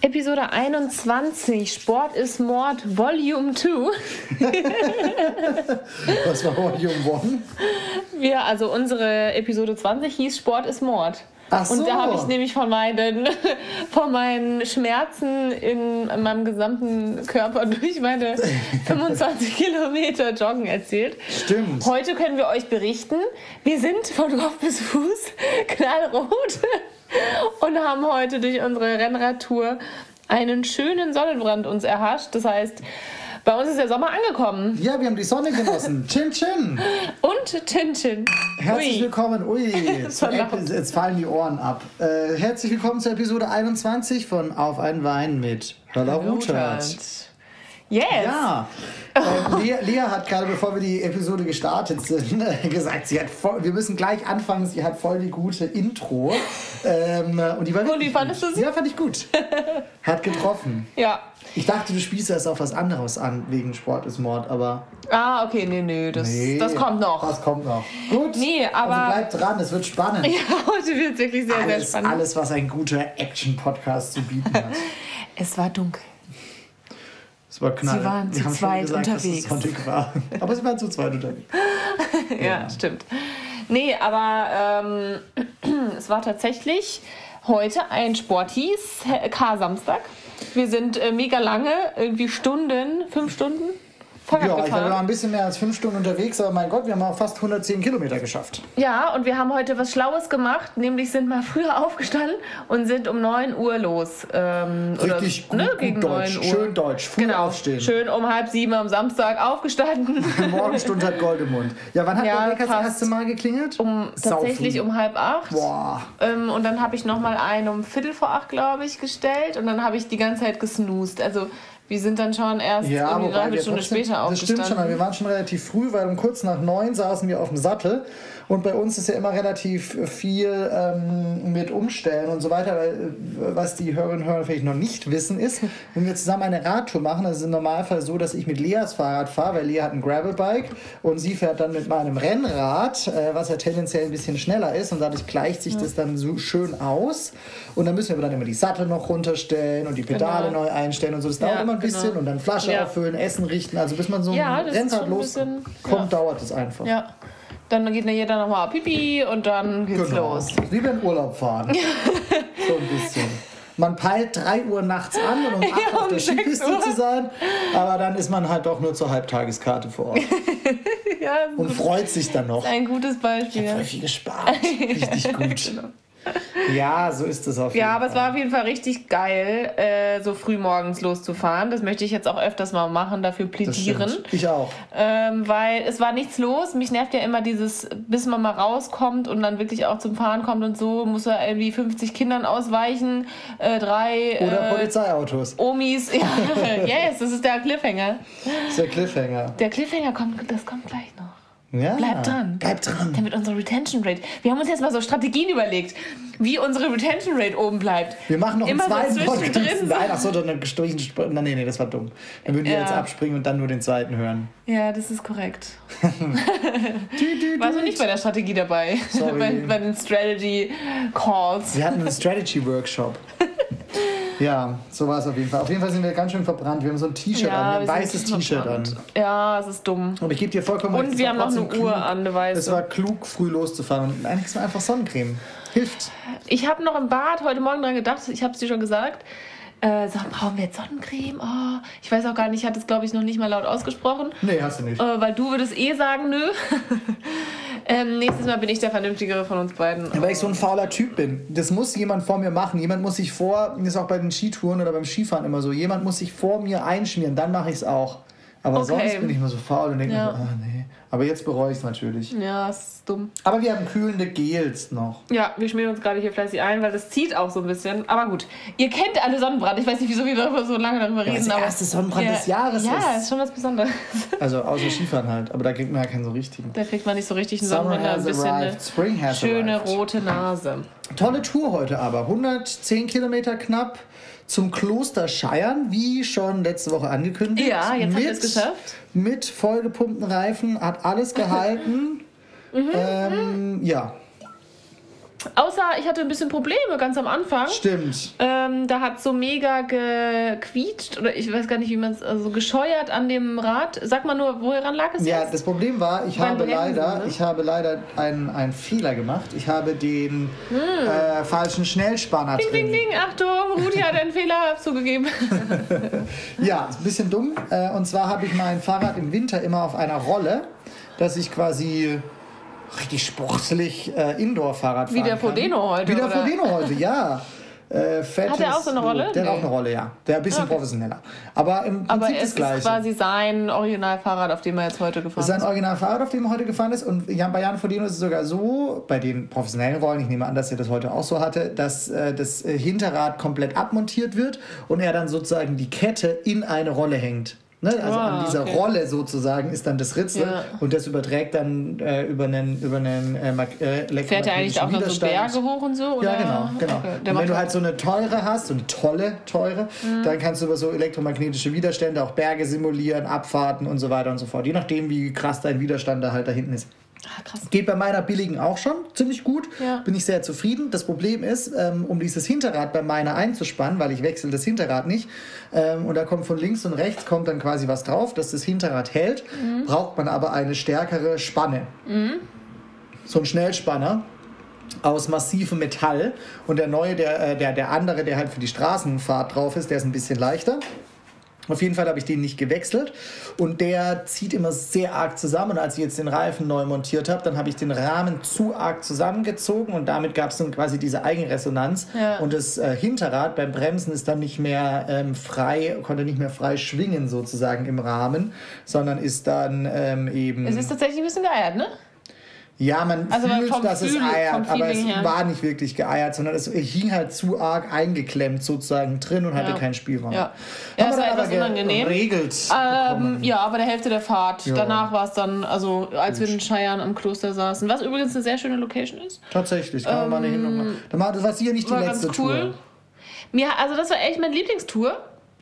Episode 21, Sport ist Mord, Volume 2. Was war Volume 1? Wir, also unsere Episode 20 hieß Sport ist Mord. So. Und da habe ich nämlich von meinen, von meinen Schmerzen in meinem gesamten Körper durch meine 25 Kilometer Joggen erzählt. Stimmt. Heute können wir euch berichten, wir sind von Kopf bis Fuß knallrot und haben heute durch unsere Rennradtour einen schönen Sonnenbrand uns erhascht. Das heißt, bei uns ist der Sommer angekommen. Ja, wir haben die Sonne genossen. Chin Chin. Und Tintin. Herzlich Ui. willkommen. Ui, jetzt, fallen die Ohren ab. Äh, herzlich willkommen zur Episode 21 von Auf einen Wein mit Hörler Ruthert. Yes. Ja, äh, Lea, Lea hat gerade, bevor wir die Episode gestartet sind, äh, gesagt, sie hat voll, wir müssen gleich anfangen, sie hat voll die gute Intro. Ähm, und die war Und wie fandest gut. du sie? Ja, fand ich gut. Hat getroffen. Ja. Ich dachte, du spielst erst auf was anderes an, wegen Sport ist Mord, aber Ah, okay, nee, nee, das, nee. das kommt noch. Das kommt noch. Gut. Nee, aber- Also bleib dran, es wird spannend. Ja, heute wird es wirklich sehr, sehr alles, spannend. alles, was ein guter Action-Podcast zu bieten hat. Es war dunkel. Es war knall. Sie waren zu zweit gesagt, unterwegs. Dass es war. Aber sie waren zu zweit unterwegs. Ja, stimmt. Nee, aber ähm, es war tatsächlich heute ein Sportis K-Samstag. Wir sind äh, mega lange, irgendwie Stunden, fünf Stunden Fahrrad Ja, ich war gefahren. noch ein bisschen mehr als fünf Stunden unterwegs, aber mein Gott, wir haben auch fast 110 Kilometer geschafft. Ja, und wir haben heute was Schlaues gemacht, nämlich sind mal früher aufgestanden und sind um 9 Uhr los. Ähm, Richtig oder, gut, ne, gegen gut Deutsch. 9 Uhr. Schön Deutsch. Früh Genau, aufstehen. schön um halb sieben am Samstag aufgestanden. Morgenstunde hat Gold im Mund. Ja, wann hat Ja, der Wecker das erste Mal geklingelt? Um, tatsächlich um halb acht. Boah. Ähm, und dann habe ich noch mal einen um Viertel vor acht, glaube ich, gestellt. Und dann habe ich die ganze Zeit gesnoost. Also wir sind dann schon erst Ja, eine wir Stunde trotzdem, später das stimmt schon, aber aufgestanden. wir waren schon relativ früh, weil um kurz nach neun saßen wir auf dem Sattel und bei uns ist ja immer relativ viel ähm, mit Umstellen und so weiter, weil äh, was die Hörerinnen und Hörer vielleicht noch nicht wissen ist, wenn wir zusammen eine Radtour machen, das ist im Normalfall so, dass ich mit Leas Fahrrad fahre, weil Lea hat ein Gravelbike und sie fährt dann mit meinem Rennrad, äh, was ja tendenziell ein bisschen schneller ist und dadurch gleicht sich das dann so schön aus und dann müssen wir dann immer die Sattel noch runterstellen und die Pedale Genau. neu einstellen und so, das dauert Ja, immer ein bisschen genau. und dann Flasche Ja. auffüllen, Essen richten. Also bis man so ein Ja, Rennrad loskommt, ja. dauert es einfach. Ja. Dann geht jeder noch mal Pipi und dann geht's Genau. los. Wie beim Urlaub fahren. so ein bisschen. Man peilt 3 Uhr nachts an und um 8 Ja, auf um der 6 Skipiste zu sein, aber dann ist man halt doch nur zur Halbtageskarte vor Ort Ja, und freut sich dann noch. ein gutes Beispiel. Voll viel gespart. Richtig gut. Ja, so ist es auf jeden Ja, aber es Fall. war auf jeden Fall richtig geil, äh, so früh morgens loszufahren. Das möchte ich jetzt auch öfters mal machen, dafür plädieren. Ich auch. Ähm, weil es war nichts los. Mich nervt ja immer dieses, bis man mal rauskommt und dann wirklich auch zum Fahren kommt und so, muss er irgendwie 50 Kindern ausweichen, äh, drei Oder äh, Polizeiautos. Omis. Ja, yes, das ist der Cliffhanger. Das ist der Cliffhanger. Der Cliffhanger kommt, das kommt gleich noch. Ja. Bleib dran. Bleib dran. Damit unsere Retention Rate. Wir haben uns jetzt mal so Strategien überlegt, wie unsere Retention Rate oben bleibt. Wir machen noch Immer so einen zweiten Podcast. zwischendrin. Nein, achso, dann gestrichen. Nein, nee, nee, das war dumm. Dann würden wir Ja. jetzt abspringen und dann nur den zweiten hören. Ja, das ist korrekt. Warst du nicht bei der Strategie dabei? Sorry. bei, bei den Strategy Calls. Wir hatten einen Strategy-Workshop. Ja, so war es auf jeden Fall. Auf jeden Fall sind wir ganz schön verbrannt. Wir haben so ein T-Shirt an, wir haben ein weißes T-Shirt an. Ja, es ist dumm. Aber ich gebe dir vollkommen recht, Und wir haben noch eine Uhr an, eine weiße. Es war klug, früh loszufahren. Und eigentlich ist man einfach Sonnencreme. Hilft. Ich habe noch im Bad heute Morgen dran gedacht, ich habe es dir schon gesagt. Äh, sag, brauchen wir jetzt Sonnencreme? Oh, ich weiß auch gar nicht, ich hatte es glaube ich noch nicht mal laut ausgesprochen. Nee, hast du nicht. Äh, weil du würdest eh sagen, nö. ähm, nächstes Mal bin ich der Vernünftigere von uns beiden. Weil ich so ein fauler Typ bin. Das muss jemand vor mir machen. Jemand muss sich vor, das ist auch bei den Skitouren oder beim Skifahren immer so, jemand muss sich vor mir einschmieren, dann mache ich es auch. Aber Okay. sonst bin ich immer so faul und denke Ja. mir so, ah nee. Aber jetzt bereue ich es natürlich. Ja, es ist dumm. Aber wir haben kühlende Gels noch. Ja, wir schmieren uns gerade hier fleißig ein, weil das zieht auch so ein bisschen. Aber gut, ihr kennt alle Sonnenbrand. Ich weiß nicht, wieso wir darüber so lange darüber Ja, reden. das der aber erste Sonnenbrand ja, des Jahres Ja, ist. ist schon was Besonderes. Also außer Skifahren halt. Aber da kriegt man ja keinen so richtigen. Da kriegt man nicht so richtig einen Summer Sonnenbrand, ein bisschen eine arrived. Has schöne arrived. rote Nase. Tolle Tour heute aber. 110 Kilometer knapp zum Kloster Scheiern, wie schon letzte Woche angekündigt. Ja, jetzt haben wir es geschafft. Mit vollgepumpten Reifen, hat alles gehalten. Mhm, ähm, ja. Außer ich hatte ein bisschen Probleme ganz am Anfang. Stimmt. Ähm, da hat so mega gequietscht oder ich weiß gar nicht, wie man es, also gescheuert an dem Rad. Sag mal nur, woran lag es Ja, jetzt? das Problem war, ich Beim habe Bremsen, leider, ne? ich habe leider einen, einen Fehler gemacht. Ich habe den äh, falschen Schnellspanner Hm. Ding, drin. ding, ding, Achtung, Rudi hat einen Fehler zugegeben. Ja, ist ein bisschen dumm. Äh, und zwar habe ich mein Fahrrad im Winter immer auf einer Rolle, dass ich quasi richtig sportlich äh, Indoor-Fahrrad Wie fahren der kann. Frodeno heute, Wie der oder? Frodeno heute, ja. Äh, Hat der auch so eine Rolle? Der hat Nee. auch eine Rolle, ja. Der ein bisschen Okay. professioneller. Aber im Prinzip Aber das es Gleiche. ist quasi sein Originalfahrrad, auf dem er jetzt heute gefahren ist. ist ein Originalfahrrad, auf dem er heute gefahren ist. Und Jan, bei Jan Frodeno ist es sogar so, bei den professionellen Rollen, ich nehme an, dass er das heute auch so hatte, dass äh, das äh, Hinterrad komplett abmontiert wird und er dann sozusagen die Kette in eine Rolle hängt. Ne? Also Ah, an dieser okay. Rolle sozusagen ist dann das Ritzel Ja. und das überträgt dann äh, über einen, über einen äh, äh, Fährt er eigentlich auch noch so Widerstand. Berge hoch und so? Oder? Ja, genau, genau. Okay. Und wenn du halt so eine teure hast, so eine tolle teure, Mhm. dann kannst du über so elektromagnetische Widerstände auch Berge simulieren, Abfahrten und so weiter und so fort. Je nachdem, wie krass dein Widerstand da halt da hinten ist. Ah, krass. Geht bei meiner billigen auch schon ziemlich gut. Ja. Bin ich sehr zufrieden. Das Problem ist, ähm, um dieses Hinterrad bei meiner einzuspannen, weil ich wechsle das Hinterrad nicht, ähm, und da kommt von links und rechts kommt dann quasi was drauf, dass das Hinterrad hält, Mhm. braucht man aber eine stärkere Spanne. So ein Schnellspanner aus massivem Metall und der neue, der, äh, der, der andere, der halt für die Straßenfahrt drauf ist, der ist ein bisschen leichter. Auf jeden Fall habe ich den nicht gewechselt und der zieht immer sehr arg zusammen. Und als ich jetzt den Reifen neu montiert habe, dann habe ich den Rahmen zu arg zusammengezogen und damit gab es dann quasi diese Eigenresonanz. Ja. Und das äh, Hinterrad beim Bremsen ist dann nicht mehr ähm, frei, konnte nicht mehr frei schwingen sozusagen im Rahmen, sondern ist dann ähm, eben. Es ist tatsächlich ein bisschen geeiert, ne? Ja, man Also fühlt, dass es Gefühl- vom eiert, aber es her. war nicht wirklich geeiert, sondern es hing halt zu arg eingeklemmt sozusagen drin und hatte Ja. keinen Spielraum. Ja. Haben Ja, wir es war etwas unangenehm. geregelt Ähm, ja, aber der Hälfte der Fahrt. Ja. Danach war es dann, also als wir in Scheiern am Kloster saßen, was übrigens eine sehr schöne Location ist. Tatsächlich, kann man mal und mal. Da war- Das war sicher nicht die Ähm, letzte cool. Tour. Mir, also das war echt meine Lieblingstour.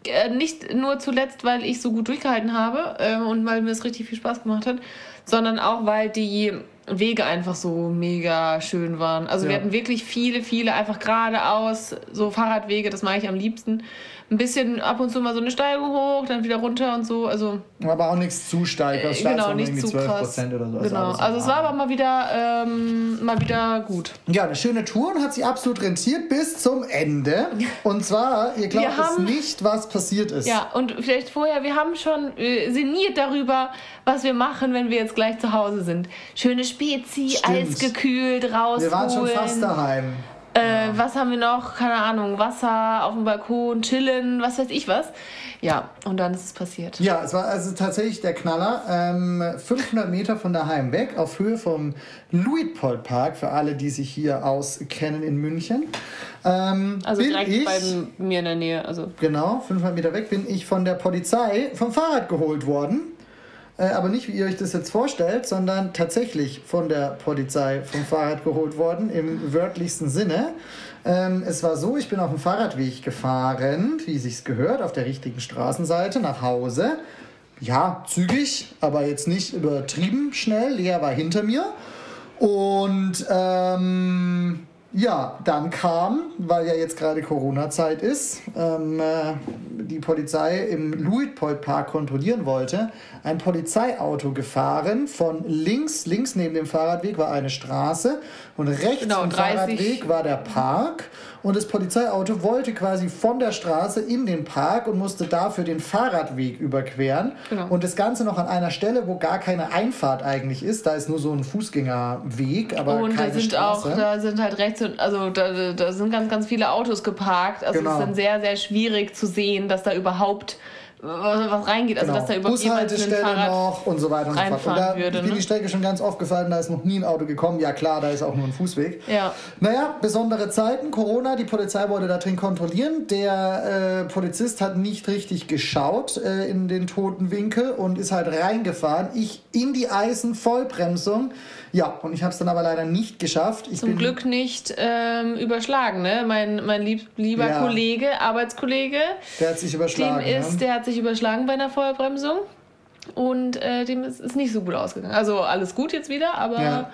Äh, nicht nur zuletzt, weil ich so gut durchgehalten habe ähm, und weil mir es richtig viel Spaß gemacht hat, sondern auch, weil die Wege einfach so mega schön waren. Also wir Ja. hatten wirklich viele, viele einfach geradeaus, so Fahrradwege, das mag ich am liebsten. Ein bisschen ab und zu mal so eine Steigung hoch, dann wieder runter und so. Also Aber auch nichts zu steil. Das genau, nicht zu krass. Prozent oder so. Genau. alles Also es war aber mal wieder, ähm, mal wieder gut. Ja, eine schöne Tour und hat sie absolut rentiert bis zum Ende. Und zwar, ihr glaubt es nicht, was passiert ist. Ja, und vielleicht vorher, wir haben schon äh, sinniert darüber, was wir machen, wenn wir jetzt gleich zu Hause sind. Schöne Spezi, Stimmt. eisgekühlt, rausholen. Wir waren schon fast daheim. Äh, was haben wir noch? Keine Ahnung, Wasser auf dem Balkon, chillen, was weiß ich was. Ja, und dann ist es passiert. Ja, es war also tatsächlich der Knaller. Ähm, 500 Meter von daheim weg, auf Höhe vom Luitpold Park, für alle, die sich hier auskennen in München. Ähm, Also direkt ich, bei mir in der Nähe. Also Genau, 500 Meter weg bin ich von der Polizei vom Fahrrad geholt worden. Äh, aber nicht, wie ihr euch das jetzt vorstellt, sondern tatsächlich von der Polizei vom Fahrrad geholt worden, im wörtlichsten Sinne. Ähm, es war so, ich bin auf dem Fahrradweg gefahren, wie sich's gehört, auf der richtigen Straßenseite nach Hause. Ja, zügig, aber jetzt nicht übertrieben schnell. Lea war hinter mir. Und ähm, ja, dann kam, weil ja jetzt gerade Corona-Zeit ist, ähm, äh, die Polizei im Luitpold Park kontrollieren wollte, ein Polizeiauto gefahren. Von links, links neben dem Fahrradweg war eine Straße und rechts Genau, vom 30. Fahrradweg war der Park. Und das Polizeiauto wollte quasi von der Straße in den Park und musste dafür den Fahrradweg überqueren. Genau. Und das Ganze noch an einer Stelle, wo gar keine Einfahrt eigentlich ist. Da ist nur so ein Fußgängerweg, aber und keine da sind Straße. auch, da sind halt rechts und also da, da sind ganz, ganz viele Autos geparkt. Also Genau. es ist dann sehr, sehr schwierig zu sehen, dass da überhaupt was reingeht. Also Genau. dass da überhaupt jemand mit dem Fahrrad. noch und so weiter und so fort. Und da würde, ne? die Strecke schon ganz oft gefallen, da ist noch nie ein Auto gekommen. Ja klar, da ist auch nur ein Fußweg. Ja. Naja, besondere Zeiten, Corona, die Polizei wollte da drin kontrollieren. Der äh, Polizist hat nicht richtig geschaut äh, in den toten Winkel und ist halt reingefahren. Ich in die Eisen, Vollbremsung. Ja, und ich habe es dann aber leider nicht geschafft. Ich Zum Glück nicht ähm, überschlagen, ne? Mein, mein lieb, lieber Ja. Kollege, Arbeitskollege, Der hat sich dem überschlagen. ist, ne? der hat sich überschlagen bei einer Vollbremsung und äh, dem ist, ist nicht so gut ausgegangen. Also alles gut jetzt wieder, aber Ja.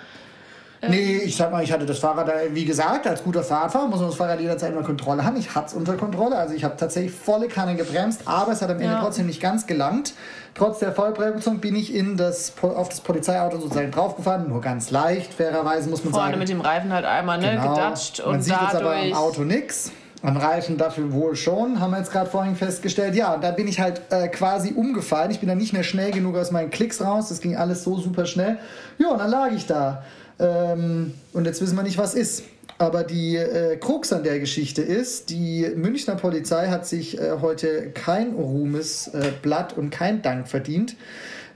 Nee, ich sag mal, ich hatte das Fahrrad, wie gesagt, als guter Fahrradfahrer muss man das Fahrrad jederzeit unter Kontrolle haben. Ich hatte es unter Kontrolle, also ich habe tatsächlich volle Kanne gebremst, aber es hat am Ende Ja. trotzdem nicht ganz gelangt. Trotz der Vollbremsung bin ich in das, auf das Polizeiauto sozusagen draufgefahren, nur ganz leicht, fairerweise muss man Vorne sagen. mit dem Reifen halt einmal ne, Genau. gedatscht Man und sieht jetzt aber dadurch. am Auto nichts. Am Reifen dafür wohl schon, haben wir jetzt gerade vorhin festgestellt. Ja, und da bin ich halt äh, quasi umgefallen. Ich bin dann nicht mehr schnell genug aus meinen Klicks raus. Das ging alles so super schnell. Ja, und dann lag ich da. Ähm, und jetzt wissen wir nicht, was ist. Aber die äh, Krux an der Geschichte ist, die Münchner Polizei hat sich äh, heute kein Ruhmesblatt äh, und kein Dank verdient.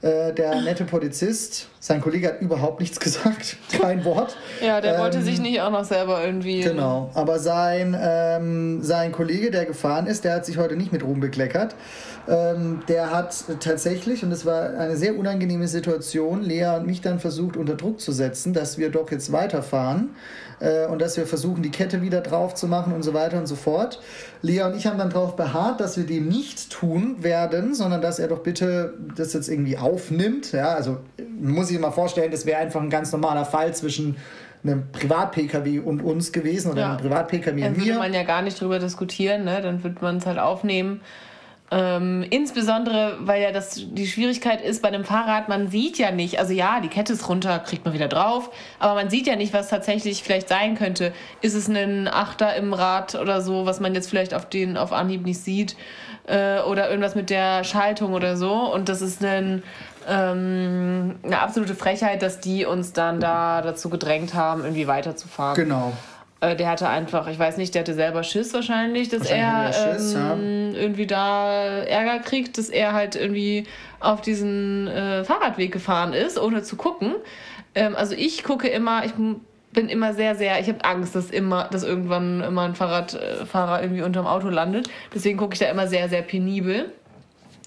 Äh, der nette Polizist, sein Kollege hat überhaupt nichts gesagt, kein Wort. ja, der Ähm, wollte sich nicht auch noch selber irgendwie. Genau, aber sein, ähm, sein Kollege, der gefahren ist, der hat sich heute nicht mit Ruhm bekleckert. Ähm, der hat tatsächlich, und das war eine sehr unangenehme Situation, Lea und mich dann versucht unter Druck zu setzen, dass wir doch jetzt weiterfahren äh, und dass wir versuchen, die Kette wieder drauf zu machen und so weiter und so fort. Lea und ich haben dann darauf beharrt, dass wir dem nicht tun werden, sondern dass er doch bitte das jetzt irgendwie aufnimmt. Ja, also man muss sich mal vorstellen, das wäre einfach ein ganz normaler Fall zwischen einem Privat-Pkw und uns gewesen oder Ja. einem Privat-Pkw Dann und würde mir. man ja gar nicht drüber diskutieren, ne? dann wird man es halt aufnehmen. Ähm, insbesondere, weil ja das die Schwierigkeit ist bei einem Fahrrad, man sieht ja nicht, also ja, die Kette ist runter, kriegt man wieder drauf, aber man sieht ja nicht, was tatsächlich vielleicht sein könnte. Ist es ein Achter im Rad oder so, was man jetzt vielleicht auf den auf Anhieb nicht sieht, äh, oder irgendwas mit der Schaltung oder so. Und das ist ein, ähm, eine absolute Frechheit, dass die uns dann da dazu gedrängt haben, irgendwie weiterzufahren. Genau. Äh, der hatte einfach, ich weiß nicht, der hatte selber Schiss wahrscheinlich, dass Wahrscheinlich er Schiss, ähm, irgendwie da Ärger kriegt, dass er halt irgendwie auf diesen äh, Fahrradweg gefahren ist, ohne zu gucken. Ähm, also ich gucke immer, ich bin immer sehr, sehr, ich habe Angst, dass immer, dass irgendwann immer ein Fahrradfahrer irgendwie unterm Auto landet. Deswegen gucke ich da immer sehr, sehr penibel.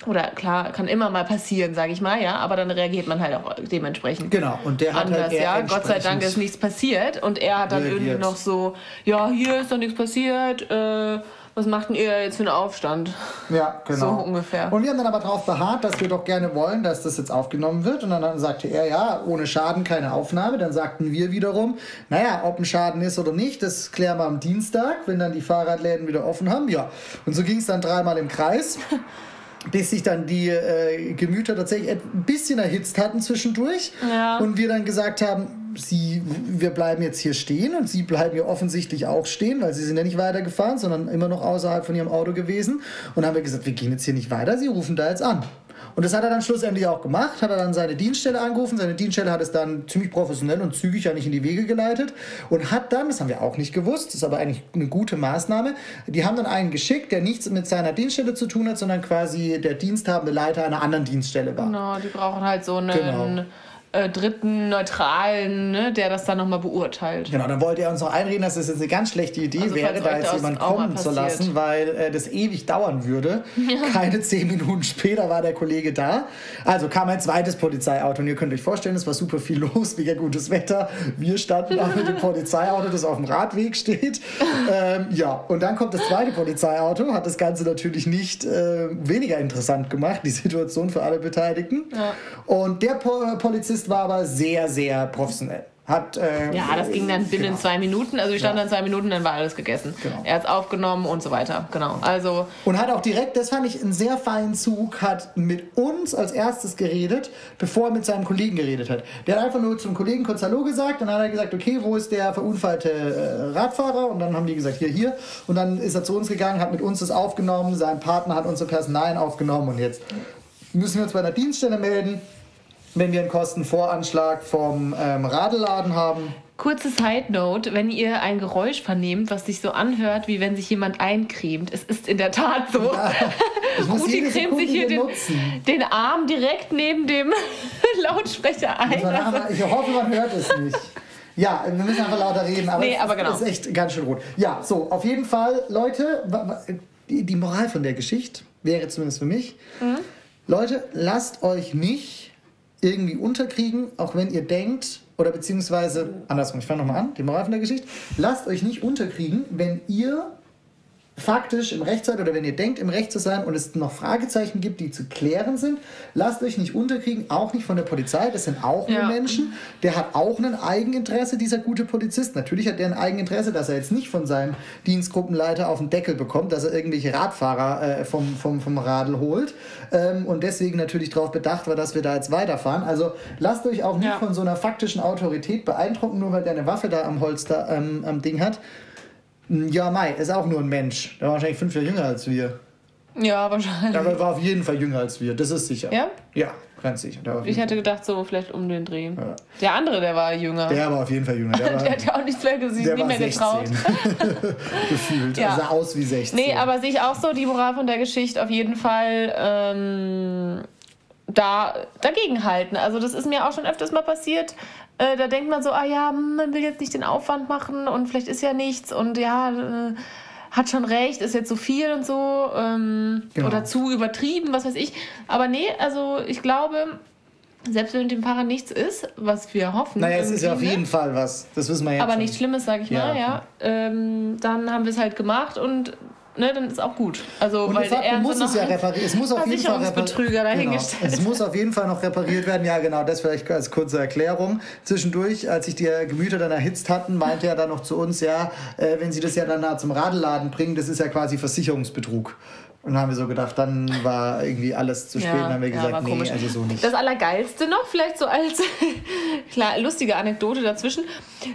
Oder klar, kann immer mal passieren, sage ich mal, ja, aber dann reagiert man halt auch dementsprechend Genau. Und der hat anders, halt eher ja. Gott sei Dank ist nichts passiert. Und er hat dann reagiert. irgendwie noch so, ja, hier ist doch nichts passiert. Äh, was macht denn ihr jetzt für einen Aufstand? Ja, genau. So ungefähr. Und wir haben dann aber darauf beharrt, dass wir doch gerne wollen, dass das jetzt aufgenommen wird. Und dann, dann sagte er, ja, ohne Schaden keine Aufnahme. Dann sagten wir wiederum, naja, ob ein Schaden ist oder nicht, das klären wir am Dienstag, wenn dann die Fahrradläden wieder offen haben. Ja. Und so ging es dann dreimal im Kreis. Bis sich dann die äh, Gemüter tatsächlich ein bisschen erhitzt hatten zwischendurch. Ja. Und wir dann gesagt haben, sie, wir bleiben jetzt hier stehen und sie bleiben ja offensichtlich auch stehen, weil sie sind ja nicht weitergefahren, sondern immer noch außerhalb von ihrem Auto gewesen. Und dann haben wir gesagt, wir gehen jetzt hier nicht weiter, sie rufen da jetzt an. Und das hat er dann schlussendlich auch gemacht, hat er dann seine Dienststelle angerufen. Seine Dienststelle hat es dann ziemlich professionell und zügig eigentlich in die Wege geleitet und hat dann, das haben wir auch nicht gewusst, das ist aber eigentlich eine gute Maßnahme, die haben dann einen geschickt, der nichts mit seiner Dienststelle zu tun hat, sondern quasi der diensthabende Leiter einer anderen Dienststelle war. Genau, die brauchen halt so einen Genau. Äh, dritten Neutralen, ne, der das dann nochmal beurteilt. Genau, dann wollte er uns noch einreden, dass es jetzt eine ganz schlechte Idee Also, wäre, da jetzt das jemand auch mal kommen zu lassen, weil äh, das ewig dauern würde. Keine zehn Minuten später war der Kollege da. Also kam ein zweites Polizeiauto und ihr könnt euch vorstellen, es war super viel los, mega gutes Wetter. Wir standen da mit dem Polizeiauto, das auf dem Radweg steht. Ähm, ja, und dann kommt das zweite Polizeiauto, hat das Ganze natürlich nicht äh, weniger interessant gemacht, die Situation für alle Beteiligten. Ja. Und der po Polizist war aber sehr, sehr professionell. Hat, äh, Ja, das ging dann binnen genau. zwei Minuten. Also ich stand Ja. dann zwei Minuten, dann war alles gegessen. Genau. Er hat es aufgenommen und so weiter. Genau. Also Und hat auch direkt, das fand ich einen sehr feinen Zug, hat mit uns als erstes geredet, bevor er mit seinem Kollegen geredet hat. Der hat einfach nur zum Kollegen kurz Hallo gesagt und dann hat er gesagt, okay, wo ist der verunfallte äh, Radfahrer? Und dann haben die gesagt, hier, hier. Und dann ist er zu uns gegangen, hat mit uns das aufgenommen, sein Partner hat unser Personal aufgenommen und jetzt müssen wir uns bei der Dienststelle melden, wenn wir einen Kostenvoranschlag vom ähm, Radelladen haben. Kurze Side Note, wenn ihr ein Geräusch vernehmt, was sich so anhört, wie wenn sich jemand eincremt. Es ist in der Tat so. Rudi jede cremt sich hier den, den Arm direkt neben dem Lautsprecher ein. Also, Ich hoffe, man hört es nicht. Ja, wir müssen einfach lauter reden, aber, Nee, es aber ist- genau. ist echt ganz schön rot. Ja, so, auf jeden Fall, Leute, die Moral von der Geschichte wäre zumindest für mich, Mhm. Leute, lasst euch nicht irgendwie unterkriegen, auch wenn ihr denkt, oder beziehungsweise, andersrum, ich fange nochmal an, die Moral von der Geschichte, lasst euch nicht unterkriegen, wenn ihr faktisch im Recht seid oder wenn ihr denkt, im Recht zu sein und es noch Fragezeichen gibt, die zu klären sind, lasst euch nicht unterkriegen, auch nicht von der Polizei. Das sind auch nur Ja. Menschen. Der hat auch ein Eigeninteresse, dieser gute Polizist. Natürlich hat der ein Eigeninteresse, dass er jetzt nicht von seinem Dienstgruppenleiter auf den Deckel bekommt, dass er irgendwelche Radfahrer äh, vom, vom, vom Radl holt ähm, und deswegen natürlich darauf bedacht war, dass wir da jetzt weiterfahren. Also lasst euch auch nicht Ja. von so einer faktischen Autorität beeindrucken, nur weil der eine Waffe da am Holster ähm, am Ding hat. Ja, Mai, ist auch nur ein Mensch. Der war wahrscheinlich fünf Jahre jünger als wir. Ja, wahrscheinlich. Aber er war auf jeden Fall jünger als wir, das ist sicher. Ja? Ja, ganz sicher. Ich hätte gedacht, so vielleicht um den Dreh. Ja. Der andere, der war jünger. Der war auf jeden Fall jünger. Der war, Der hat ja auch nicht mehr gesehen, der nie war mehr 16. getraut. Gefühlt. Ja. Er sah aus wie 16. Nee, aber sehe ich auch so, die Moral von der Geschichte auf jeden Fall ähm, da dagegen halten. Also das ist mir auch schon öfters mal passiert. Äh, da denkt man so, ah ja, hm, man will jetzt nicht den Aufwand machen und vielleicht ist ja nichts und ja, äh, hat schon recht, ist jetzt so viel und so ähm, Genau. oder zu übertrieben, was weiß ich. Aber nee, also ich glaube, selbst wenn mit dem Fahrrad nichts ist, was wir hoffen. Naja, es ist ja auf ne? jeden Fall was. Das wissen wir jetzt aber schon. nichts Schlimmes, sag ich Ja, mal, okay. ja. Ähm, dann haben wir es halt gemacht und ne, dann ist auch gut. Also, Und weil er muss es ja repariert. Es muss auf jeden Fall repariert dahingestellt. Es muss auf jeden Fall noch repariert werden. Ja, genau. Das vielleicht als kurze Erklärung. Zwischendurch, als sich die Gemüter dann erhitzt hatten, meinte er dann noch zu uns, ja, äh, wenn sie das ja dann zum Radelladen bringen, das ist ja quasi Versicherungsbetrug. Und dann haben wir so gedacht, dann war irgendwie alles zu spät. Ja, dann haben wir ja, gesagt, nee, komisch. also so nicht. Das Allergeilste noch, vielleicht so als klar, lustige Anekdote dazwischen.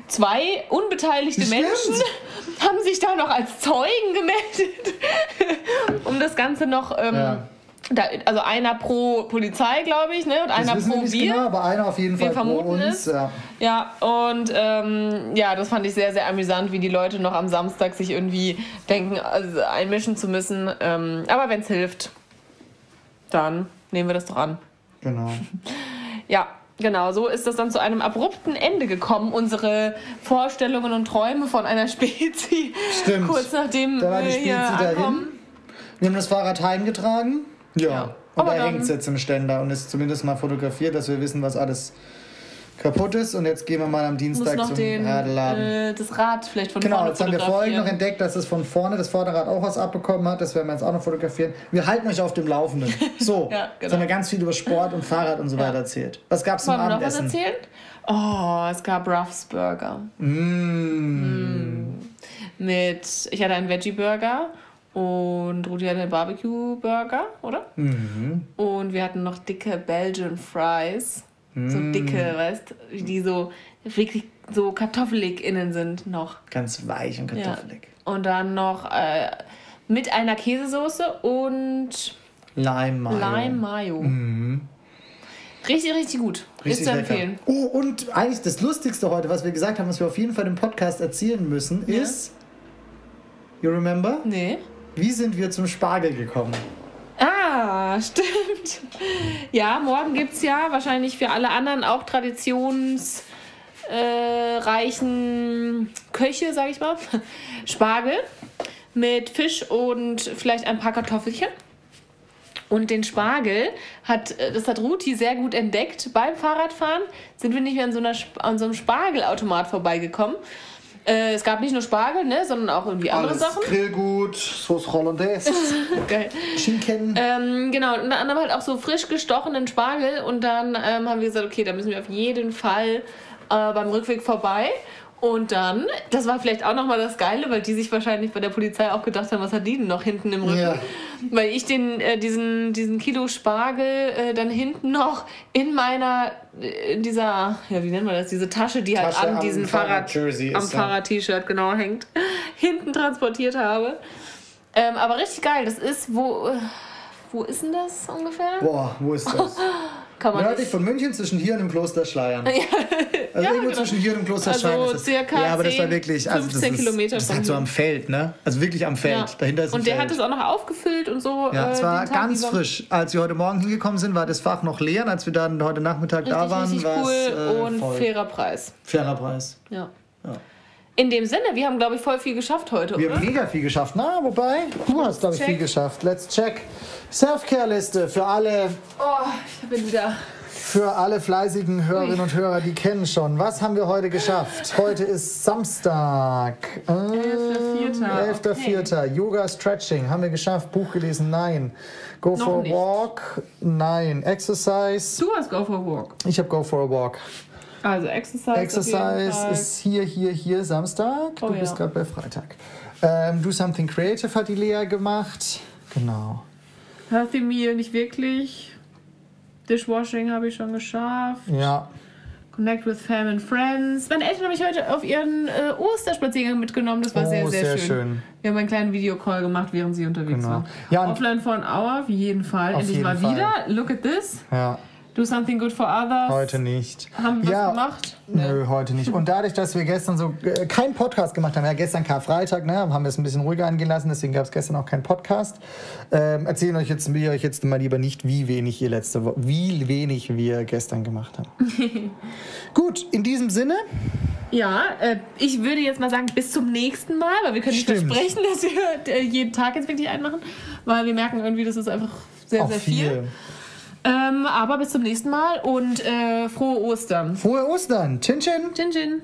Zwei unbeteiligte Stimmt. Menschen haben sich da noch als Zeugen gemeldet, um das Ganze noch. Ähm, Ja. Da, also einer pro Polizei, glaube ich, ne? Und einer pro nicht wir. genau, aber einer auf jeden Wir Fall pro vermuten uns. es. Ja. Ja, und ähm, ja, das fand ich sehr, sehr amüsant, wie die Leute noch am Samstag sich irgendwie denken, also einmischen zu müssen. Ähm, aber wenn es hilft, dann nehmen wir das doch an. Genau. Ja, genau, so ist das dann zu einem abrupten Ende gekommen, unsere Vorstellungen und Träume von einer Spezie. Stimmt. Kurz nachdem Da war die wir hier Spezi dahin. ankommen. Wir haben das Fahrrad heimgetragen. Ja. Ja. Und Aber da dann- hängt es jetzt im Ständer und ist zumindest mal fotografiert, dass wir wissen, was alles kaputt ist. Und jetzt gehen wir mal am Dienstag zum den, Radladen. äh, das Rad vielleicht von Genau, vorne jetzt haben wir vorhin noch entdeckt, dass es von vorne das Vorderrad auch was abbekommen hat. Das werden wir jetzt auch noch fotografieren. Wir halten euch auf dem Laufenden. So, Ja, genau. jetzt haben wir ganz viel über Sport und Fahrrad und so weiter erzählt. Was gab es zum wir noch was Abendessen? erzählen? Oh, es gab Ruffs Burger. Mmh. Mit, ich hatte einen Veggie-Burger und Rudi hatte einen Barbecue-Burger, oder? Mhm. Und wir hatten noch dicke Belgian Fries. So Mm. dicke, weißt du, die so wirklich so kartoffelig innen sind noch. Ganz weich und Ja. kartoffelig. Und dann noch äh, mit einer Käsesoße und Lime Mayo. Lime Mayo. Mhm. Richtig, richtig gut. Richtig ist zu lecker. empfehlen. Oh, und eigentlich das Lustigste heute, was wir gesagt haben, was wir auf jeden Fall im Podcast erzählen müssen, Ja. ist, you remember? Nee. Wie sind wir zum Spargel gekommen? Ah, stimmt. Ja, morgen gibt es ja wahrscheinlich für alle anderen auch traditionsreichen reichen Köche, sag ich mal, Spargel mit Fisch und vielleicht ein paar Kartoffelchen. Und den Spargel hat, das hat Ruti sehr gut entdeckt. Beim Fahrradfahren sind wir nicht mehr an so, einer, an so einem Spargelautomat vorbeigekommen. Äh, es gab nicht nur Spargel, ne, sondern auch irgendwie andere Alles Sachen. Grillgut, Sauce Hollandaise, Geil. Schinken. Ähm, genau, unter anderem halt auch so frisch gestochenen Spargel. Und dann ähm, haben wir gesagt, okay, da müssen wir auf jeden Fall äh, beim Rückweg vorbei. Und dann, das war vielleicht auch nochmal das Geile, weil die sich wahrscheinlich bei der Polizei auch gedacht haben, was hat die denn noch hinten im Rücken? Ja. Weil ich den, äh, diesen, diesen Kilo Spargel äh, dann hinten noch in meiner, äh, in dieser, ja, wie nennt man das, diese Tasche, die halt Tasche an am diesem Fahrrad, Fahrrad-Jersey am. Fahrrad-T-Shirt genau hängt, hinten transportiert habe. Ähm, aber richtig geil, das ist, wo, äh, wo ist denn das ungefähr? Boah, wo ist das? Kann man Nördlich von München, zwischen hier und dem Kloster Schleiern. Also Ja, irgendwo genau. zwischen hier und dem Kloster Also Schleiern das. circa ja, aber das war 10, wirklich, also das 15 ist, Kilometer das ist halt so am Feld, ne? Also wirklich am Feld. Ja. Dahinter ist ein Und der Feld. hat es auch noch aufgefüllt und so. Ja, äh, es war ganz frisch. Als wir heute Morgen hingekommen sind, war das Fach noch leer. Und als wir dann heute Nachmittag da Richtig, waren, richtig war cool es äh, und voll. fairer Preis. fairer Preis. Ja. Ja. In dem Sinne, wir haben, glaube ich, voll viel geschafft heute, Wir oder? haben mega viel geschafft. Na, wobei, du hast, glaube ich, Check. viel geschafft. Let's check. Self-Care-Liste für alle. Oh, ich bin wieder Für alle fleißigen Hörerinnen und Hörer, die kennen schon. Was haben wir heute geschafft? Heute ist Samstag. Äh, 11.04.. 11.04. Yoga Stretching. Haben wir geschafft. Buch gelesen? Nein. Go Noch for a nicht. walk? Nein. Exercise? Du hast Go for a Walk. Ich habe Go for a walk. Also Exercise. Exercise ist hier, hier, hier Samstag. Oh du ja. bist gerade bei Freitag. Ähm, Do Something Creative hat die Lea gemacht. Genau. Healthy Meal nicht wirklich. Dishwashing habe ich schon geschafft. Ja. Connect with Fam and Friends. Meine Eltern haben mich heute auf ihren äh, Osterspaziergang mitgenommen. Das war Oh, sehr, sehr, sehr schön. schön. Wir haben einen kleinen Videocall gemacht, während sie unterwegs Genau. waren. Ja, Offline for an hour, auf jeden Fall. Endlich mal wieder. Look at this. Ja. Do something good for others. Heute nicht. Haben wir ja, was gemacht? Nö, heute nicht. Und dadurch, dass wir gestern so äh, keinen Podcast gemacht haben, ja gestern Karfreitag, ne, haben wir es ein bisschen ruhiger angehen lassen, deswegen gab es gestern auch keinen Podcast. Ähm, erzählen euch jetzt, wir euch jetzt mal lieber nicht, wie wenig ihr letzte Woche, wie wenig wir gestern gemacht haben. Gut, in diesem Sinne, Ja, äh, ich würde jetzt mal sagen, bis zum nächsten Mal, weil wir können nicht Stimmt. versprechen, dass wir äh, jeden Tag jetzt wirklich einen machen, weil wir merken irgendwie, das ist einfach sehr, auch sehr viel. viel. Ähm, aber bis zum nächsten Mal und äh, frohe Ostern. Frohe Ostern. Chin Chin. Chin Chin.